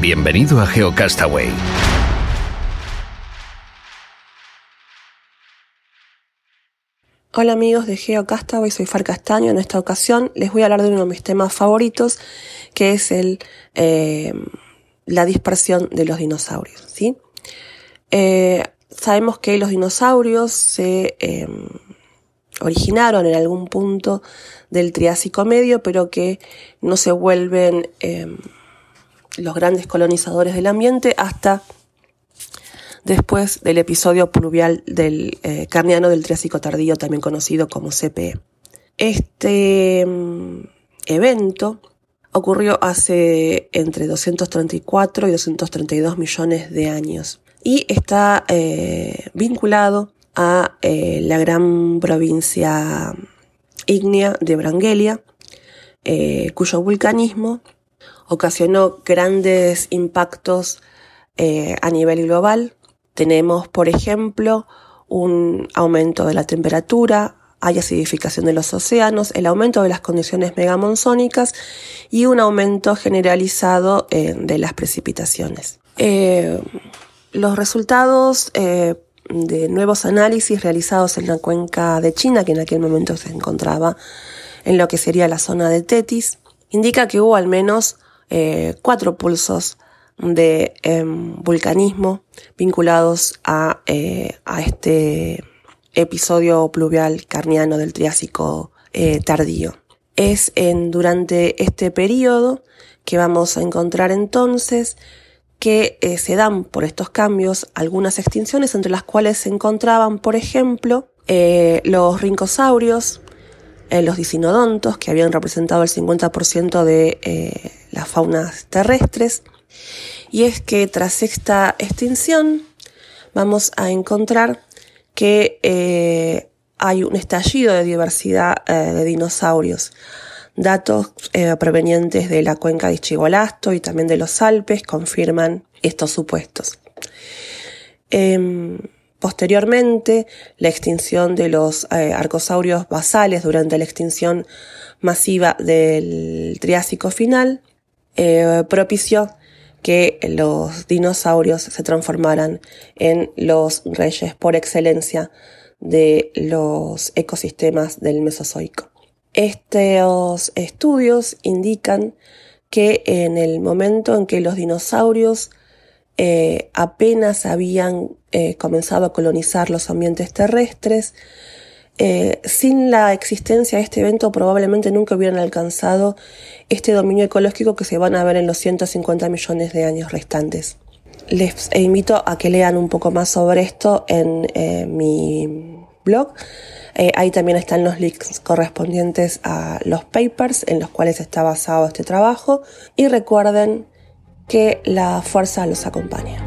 Bienvenido a GeoCastaway. Hola amigos de GeoCastaway, soy Far Castaño. En esta ocasión les voy a hablar de uno de mis temas favoritos, que es el, eh, la dispersión de los dinosaurios. ¿sí? Eh, sabemos que los dinosaurios se eh, originaron en algún punto del Triásico Medio, pero que no se vuelven los grandes colonizadores del ambiente hasta después del episodio pluvial del eh, Carniano del Triásico Tardío, también conocido como CPE. Este mm, evento ocurrió hace entre 234 y 232 millones de años y está eh, vinculado a eh, la gran provincia ígnea de Brangelia, cuyo vulcanismo ocasionó grandes impactos eh, a nivel global. Tenemos, por ejemplo, un aumento de la temperatura, hay acidificación de los océanos, el aumento de las condiciones megamonzónicas y un aumento generalizado eh, de las precipitaciones. Eh, los resultados de nuevos análisis realizados en la cuenca de China, que en aquel momento se encontraba en lo que sería la zona de Tetis, indica que hubo al menos eh, cuatro pulsos de em, vulcanismo vinculados a, eh, a, este episodio pluvial carniano del Triásico eh, tardío. Es en, durante este periodo que vamos a encontrar entonces que se dan por estos cambios algunas extinciones entre las cuales se encontraban, por ejemplo, los rincosaurios, los dicinodontos, que habían representado el 50% de las faunas terrestres. Y es que tras esta extinción vamos a encontrar que eh, hay un estallido de diversidad eh, de dinosaurios. Datos eh, provenientes de la cuenca de Chigolasto y también de los Alpes confirman estos supuestos. Em, posteriormente, la extinción de los arcosaurios basales durante la extinción masiva del Triásico final eh, propició que los dinosaurios se transformaran en los reyes por excelencia de los ecosistemas del Mesozoico. Estos estudios indican que en el momento en que los dinosaurios eh, apenas habían eh, comenzado a colonizar los ambientes terrestres, eh, sin la existencia de este evento probablemente nunca hubieran alcanzado este dominio ecológico que se van a ver en los 150 millones de años restantes. Les invito a que lean un poco más sobre esto en eh, mi blog. Eh, ahí también están los links correspondientes a los papers en los cuales está basado este trabajo. Y recuerden que la fuerza los acompaña.